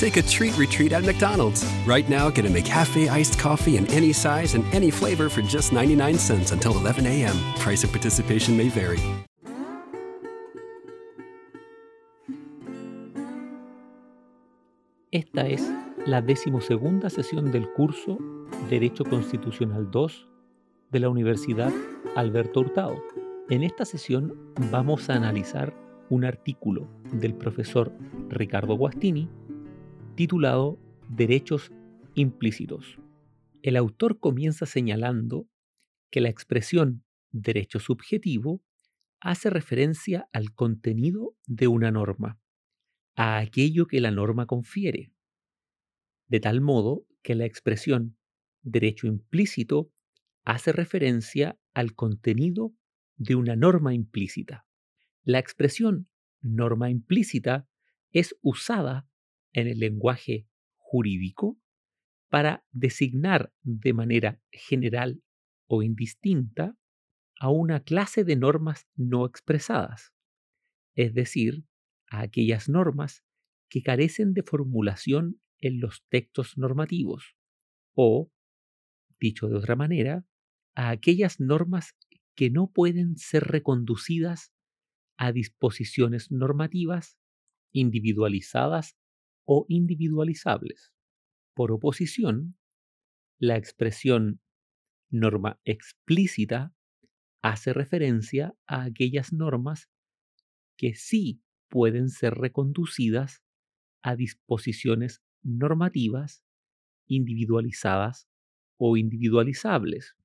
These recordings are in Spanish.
Take a treat retreat at McDonald's. Right now, get a McCafe iced coffee in any size and any flavor for just 99 cents until 11 a.m. Price of participation may vary. Esta es la decimosegunda sesión del curso Derecho Constitucional 2 de la Universidad Alberto Hurtado. En esta sesión vamos a analizar un artículo del profesor Ricardo Guastini titulado Derechos implícitos. El autor comienza señalando que la expresión derecho subjetivo hace referencia al contenido de una norma, a aquello que la norma confiere, de tal modo que la expresión derecho implícito hace referencia al contenido de una norma implícita. La expresión norma implícita es usada en el lenguaje jurídico para designar de manera general o indistinta a una clase de normas no expresadas, es decir, a aquellas normas que carecen de formulación en los textos normativos o, dicho de otra manera, a aquellas normas que no pueden ser reconducidas a disposiciones normativas individualizadas o individualizables. Por oposición, la expresión norma explícita hace referencia a aquellas normas que sí pueden ser reconducidas a disposiciones normativas individualizadas o individualizables.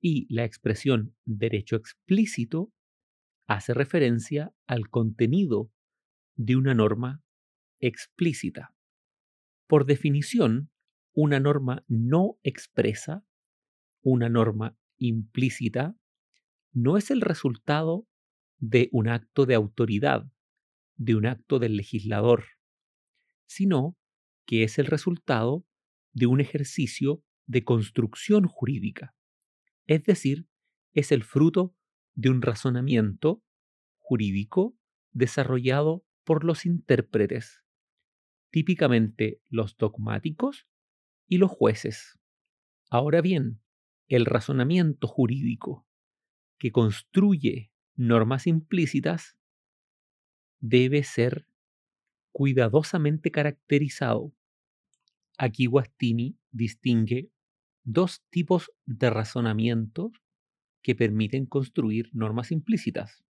Y la expresión derecho explícito hace referencia al contenido de una norma explícita. Por definición, una norma no expresa, una norma implícita, no es el resultado de un acto de autoridad, de un acto del legislador, sino que es el resultado de un ejercicio de construcción jurídica, es decir, es el fruto de un razonamiento jurídico desarrollado por los intérpretes, típicamente los dogmáticos y los jueces. Ahora bien, el razonamiento jurídico que construye normas implícitas debe ser cuidadosamente caracterizado. Aquí Guastini distingue dos tipos de razonamientos que permiten construir normas implícitas.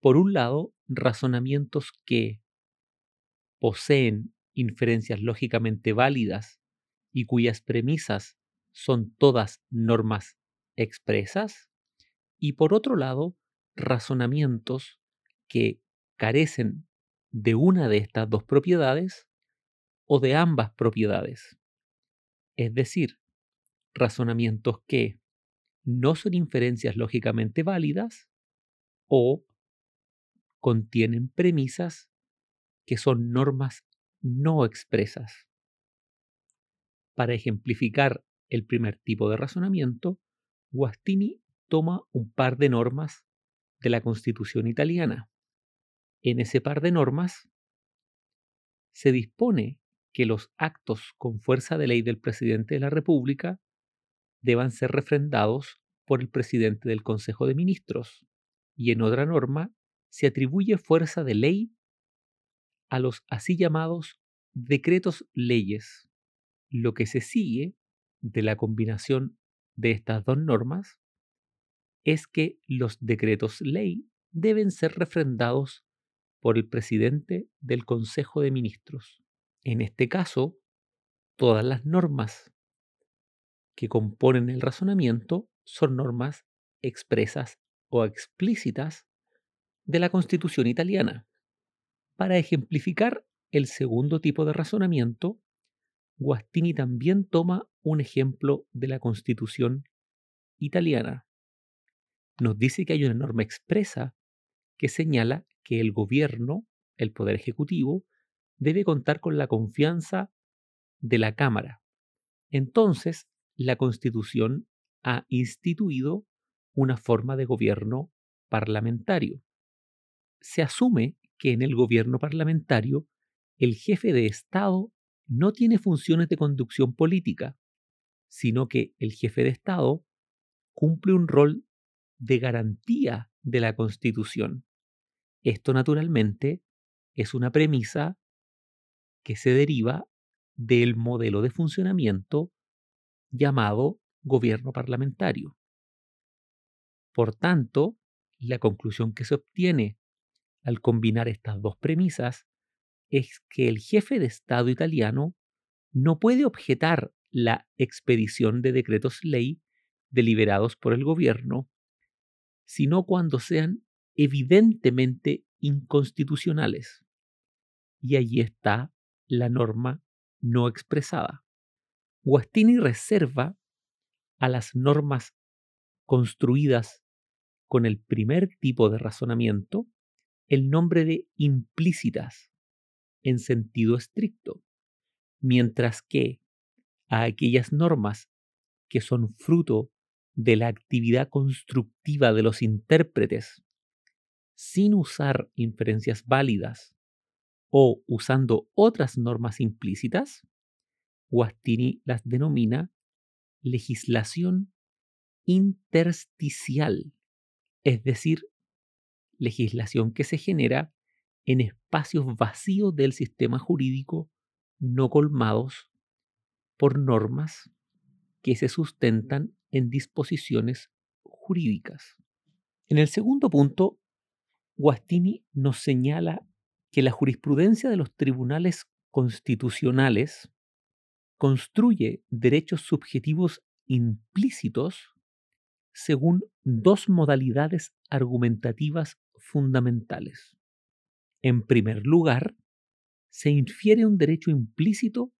Por un lado, razonamientos que poseen inferencias lógicamente válidas y cuyas premisas son todas normas expresas, y por otro lado, razonamientos que carecen de una de estas dos propiedades o de ambas propiedades. Es decir, razonamientos que no son inferencias lógicamente válidas o contienen premisas que son normas no expresas. Para ejemplificar el primer tipo de razonamiento, Guastini toma un par de normas de la Constitución italiana. En ese par de normas se dispone que los actos con fuerza de ley del presidente de la República deban ser refrendados por el presidente del Consejo de Ministros, y en otra norma se atribuye fuerza de ley a los así llamados decretos leyes. Lo que se sigue de la combinación de estas dos normas es que los decretos ley deben ser refrendados por el presidente del Consejo de Ministros. En este caso, todas las normas que componen el razonamiento son normas expresas o explícitas de la Constitución italiana. Para ejemplificar el segundo tipo de razonamiento, Guastini también toma un ejemplo de la Constitución italiana. nos dice que hay una norma expresa que señala que el gobierno, el poder ejecutivo, debe contar con la confianza de la Cámara. Entonces, la Constitución ha instituido una forma de gobierno parlamentario. Se asume que en el gobierno parlamentario el jefe de Estado no tiene funciones de conducción política, sino que el jefe de Estado cumple un rol de garantía de la Constitución. Esto naturalmente es una premisa que se deriva del modelo de funcionamiento llamado gobierno parlamentario. Por tanto, la conclusión que se obtiene al combinar estas dos premisas es que el jefe de Estado italiano no puede objetar la expedición de decretos ley deliberados por el gobierno, sino cuando sean evidentemente inconstitucionales. Y allí está la norma no expresada. Guastini reserva a las normas construidas con el primer tipo de razonamiento el nombre de implícitas en sentido estricto, mientras que a aquellas normas que son fruto de la actividad constructiva de los intérpretes sin usar inferencias válidas o usando otras normas implícitas, Guastini las denomina legislación intersticial, es decir, legislación que se genera en espacios vacíos del sistema jurídico no colmados por normas que se sustentan en disposiciones jurídicas. En el segundo punto, Guastini nos señala que la jurisprudencia de los tribunales constitucionales construye derechos subjetivos implícitos según dos modalidades argumentativas fundamentales. En primer lugar, se infiere un derecho implícito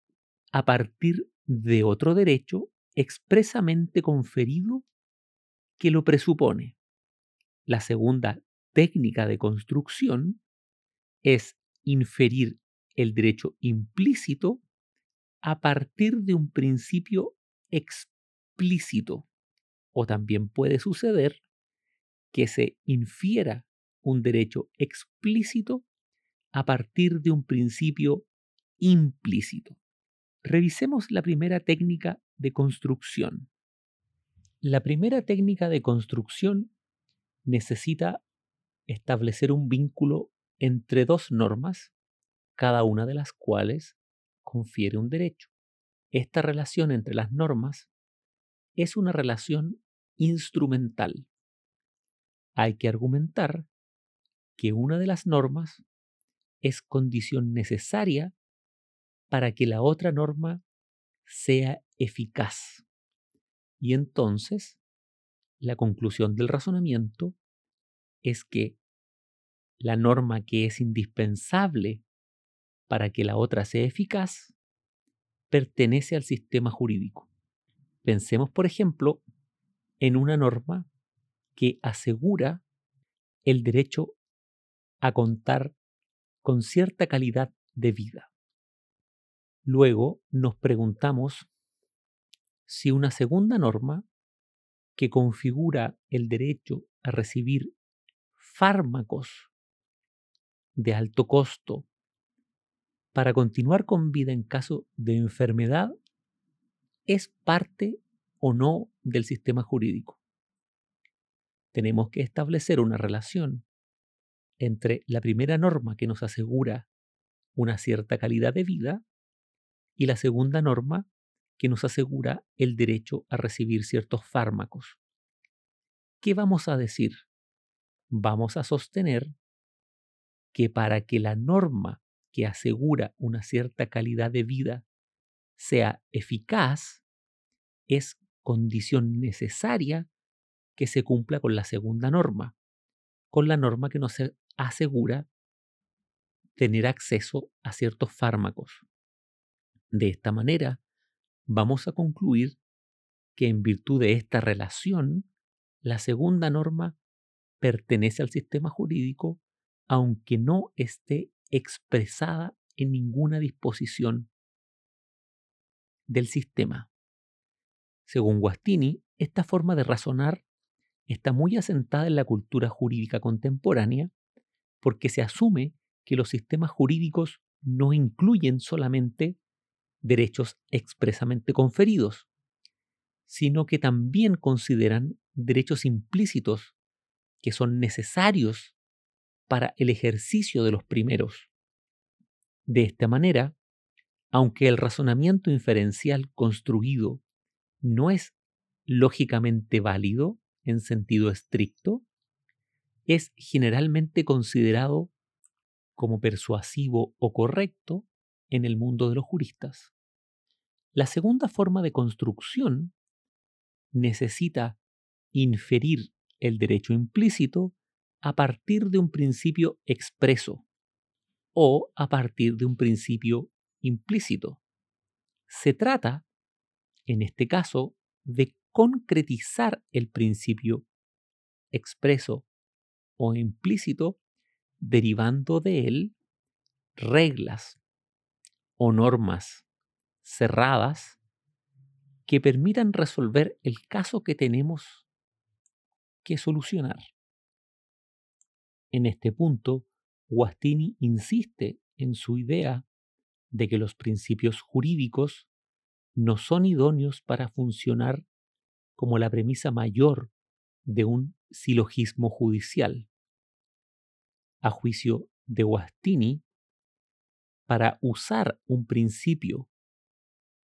a partir de otro derecho expresamente conferido que lo presupone. La segunda técnica de construcción es inferir el derecho implícito a partir de un principio explícito. O también puede suceder que se infiera un derecho explícito a partir de un principio implícito. Revisemos la primera técnica de construcción. La primera técnica de construcción necesita establecer un vínculo entre dos normas, cada una de las cuales confiere un derecho. Esta relación entre las normas es una relación instrumental. Hay que argumentar que una de las normas es condición necesaria para que la otra norma sea eficaz. Y entonces, la conclusión del razonamiento es que la norma que es indispensable para que la otra sea eficaz pertenece al sistema jurídico. Pensemos, por ejemplo, en una norma que asegura el derecho a contar con cierta calidad de vida. Luego nos preguntamos si una segunda norma que configura el derecho a recibir fármacos de alto costo para continuar con vida en caso de enfermedad es parte o no del sistema jurídico. Tenemos que establecer una relación entre la primera norma que nos asegura una cierta calidad de vida y la segunda norma que nos asegura el derecho a recibir ciertos fármacos. ¿Qué vamos a decir? Vamos a sostener que para que la norma que asegura una cierta calidad de vida sea eficaz, es condición necesaria que se cumpla con la segunda norma, con la norma que nos asegura tener acceso a ciertos fármacos. De esta manera, vamos a concluir que en virtud de esta relación, la segunda norma pertenece al sistema jurídico aunque no esté expresada en ninguna disposición del sistema. Según Guastini, esta forma de razonar está muy asentada en la cultura jurídica contemporánea porque se asume que los sistemas jurídicos no incluyen solamente derechos expresamente conferidos, sino que también consideran derechos implícitos que son necesarios para el ejercicio de los primeros. De esta manera, aunque el razonamiento inferencial construido no es lógicamente válido en sentido estricto, es generalmente considerado como persuasivo o correcto en el mundo de los juristas. La segunda forma de construcción necesita inferir el derecho implícito a partir de un principio expreso o a partir de un principio implícito. Se trata, en este caso, de concretizar el principio expreso o implícito derivando de él reglas o normas cerradas que permitan resolver el caso que tenemos que solucionar. En este punto, Guastini insiste en su idea de que los principios jurídicos no son idóneos para funcionar como la premisa mayor de un silogismo judicial. A juicio de Guastini, para usar un principio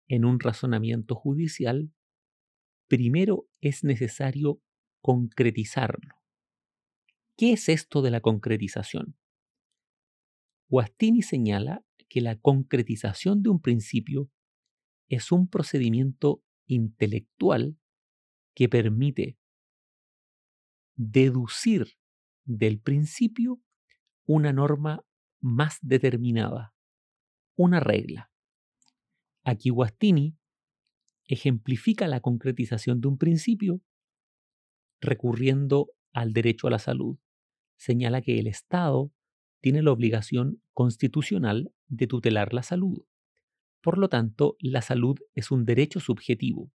en un razonamiento judicial, primero es necesario concretizarlo. ¿Qué es esto de la concretización? Guastini señala que la concretización de un principio es un procedimiento intelectual que permite deducir del principio una norma más determinada, una regla. Aquí Guastini ejemplifica la concretización de un principio recurriendo al derecho a la salud. Señala que el Estado tiene la obligación constitucional de tutelar la salud. Por lo tanto, la salud es un derecho subjetivo.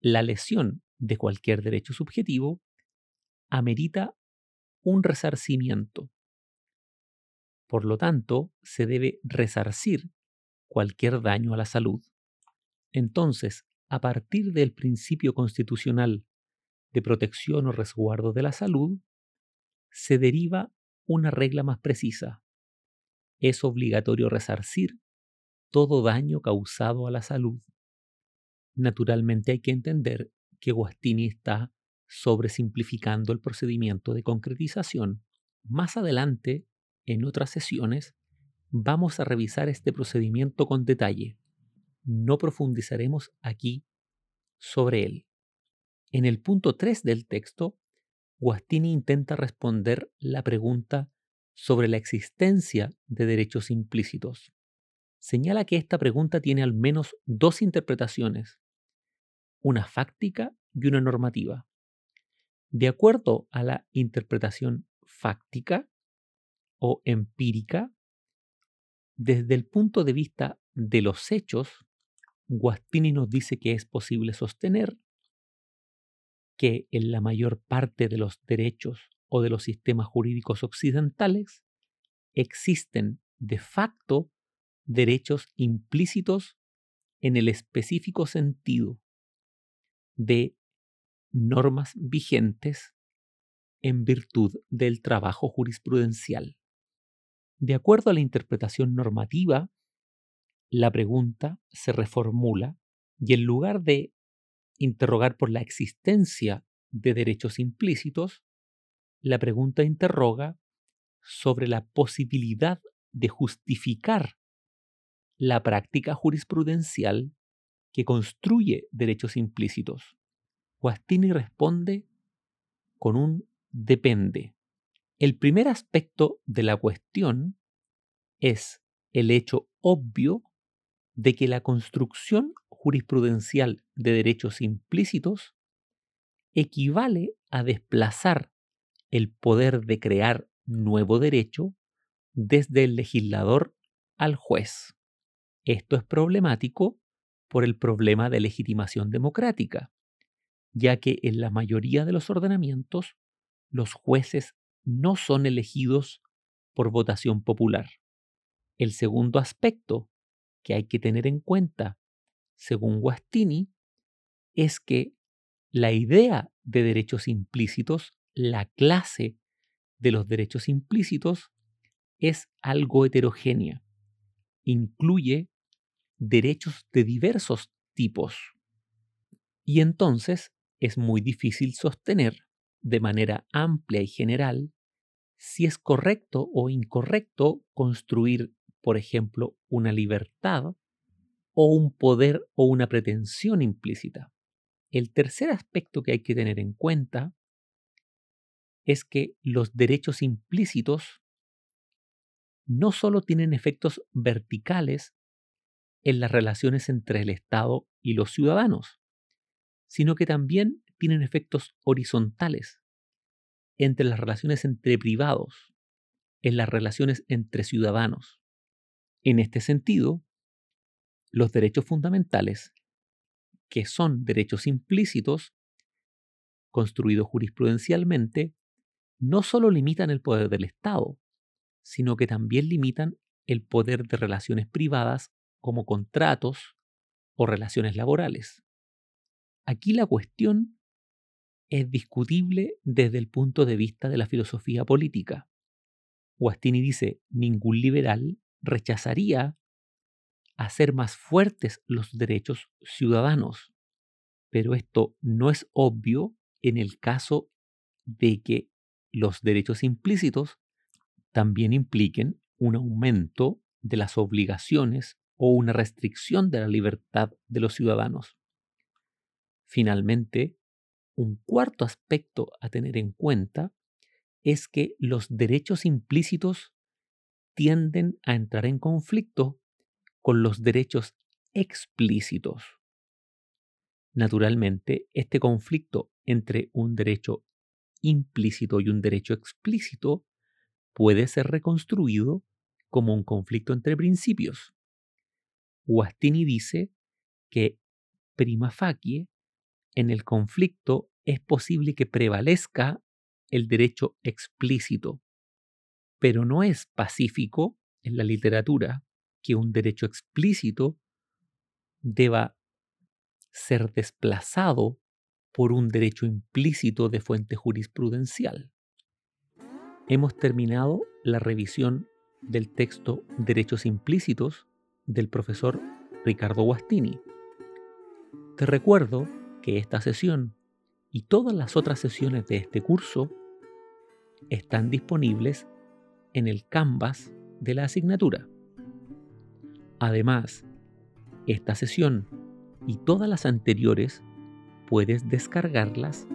La lesión de cualquier derecho subjetivo amerita un resarcimiento. Por lo tanto, se debe resarcir cualquier daño a la salud. Entonces, a partir del principio constitucional de protección o resguardo de la salud, se deriva una regla más precisa. Es obligatorio resarcir todo daño causado a la salud. Naturalmente hay que entender que Guastini está sobresimplificando el procedimiento de concretización. Más adelante, en otras sesiones, vamos a revisar este procedimiento con detalle. No profundizaremos aquí sobre él. En el punto 3 del texto, Guastini intenta responder la pregunta sobre la existencia de derechos implícitos. Señala que esta pregunta tiene al menos dos interpretaciones, una fáctica y una normativa. De acuerdo a la interpretación fáctica o empírica, desde el punto de vista de los hechos, Guastini nos dice que es posible sostener que en la mayor parte de los derechos o de los sistemas jurídicos occidentales existen de facto derechos implícitos en el específico sentido de normas vigentes en virtud del trabajo jurisprudencial. De acuerdo a la interpretación normativa, la pregunta se reformula y en lugar de interrogar por la existencia de derechos implícitos, la pregunta interroga sobre la posibilidad de justificar la práctica jurisprudencial que construye derechos implícitos. Guastini responde con un depende. El primer aspecto de la cuestión es el hecho obvio de que la construcción jurisprudencial de derechos implícitos equivale a desplazar el poder de crear nuevo derecho desde el legislador al juez. Esto es problemático por el problema de legitimación democrática, ya que en la mayoría de los ordenamientos los jueces no son elegidos por votación popular. El segundo aspecto que hay que tener en cuenta, según Guastini, es que la idea de derechos implícitos, la clase de los derechos implícitos, es algo heterogénea. Incluye derechos de diversos tipos. Y entonces es muy difícil sostener de manera amplia y general si es correcto o incorrecto construir, por ejemplo, una libertad o un poder o una pretensión implícita. El tercer aspecto que hay que tener en cuenta es que los derechos implícitos no solo tienen efectos verticales en las relaciones entre el Estado y los ciudadanos, sino que también tienen efectos horizontales entre las relaciones entre privados, en las relaciones entre ciudadanos. En este sentido, los derechos fundamentales, que son derechos implícitos, construidos jurisprudencialmente, no solo limitan el poder del Estado, sino que también limitan el poder de relaciones privadas como contratos o relaciones laborales. Aquí la cuestión es discutible desde el punto de vista de la filosofía política. Guastini dice, ningún liberal rechazaría hacer más fuertes los derechos ciudadanos, pero esto no es obvio en el caso de que los derechos implícitos también impliquen un aumento de las obligaciones o una restricción de la libertad de los ciudadanos. Finalmente, un cuarto aspecto a tener en cuenta es que los derechos implícitos tienden a entrar en conflicto con los derechos explícitos. Naturalmente, este conflicto entre un derecho implícito y un derecho explícito puede ser reconstruido como un conflicto entre principios. Guastini dice que prima facie en el conflicto es posible que prevalezca el derecho explícito, pero no es pacífico en la literatura que un derecho explícito deba ser desplazado por un derecho implícito de fuente jurisprudencial. Hemos terminado la revisión del texto Derechos implícitos del profesor Ricardo Guastini. Te recuerdo que esta sesión y todas las otras sesiones de este curso están disponibles en el canvas de la asignatura. Además, esta sesión y todas las anteriores puedes descargarlas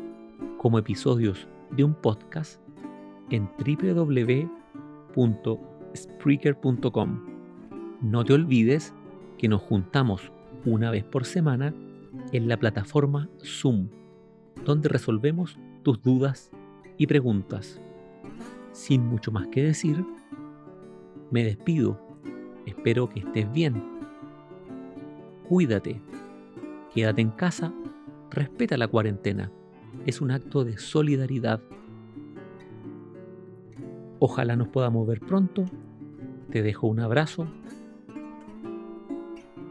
como episodios de un podcast en www.spreaker.com. No te olvides que nos juntamos una vez por semana en la plataforma Zoom, donde resolvemos tus dudas y preguntas. Sin mucho más que decir, me despido. Espero que estés bien. Cuídate. Quédate en casa. Respeta la cuarentena. Es un acto de solidaridad. Ojalá nos podamos ver pronto. Te dejo un abrazo.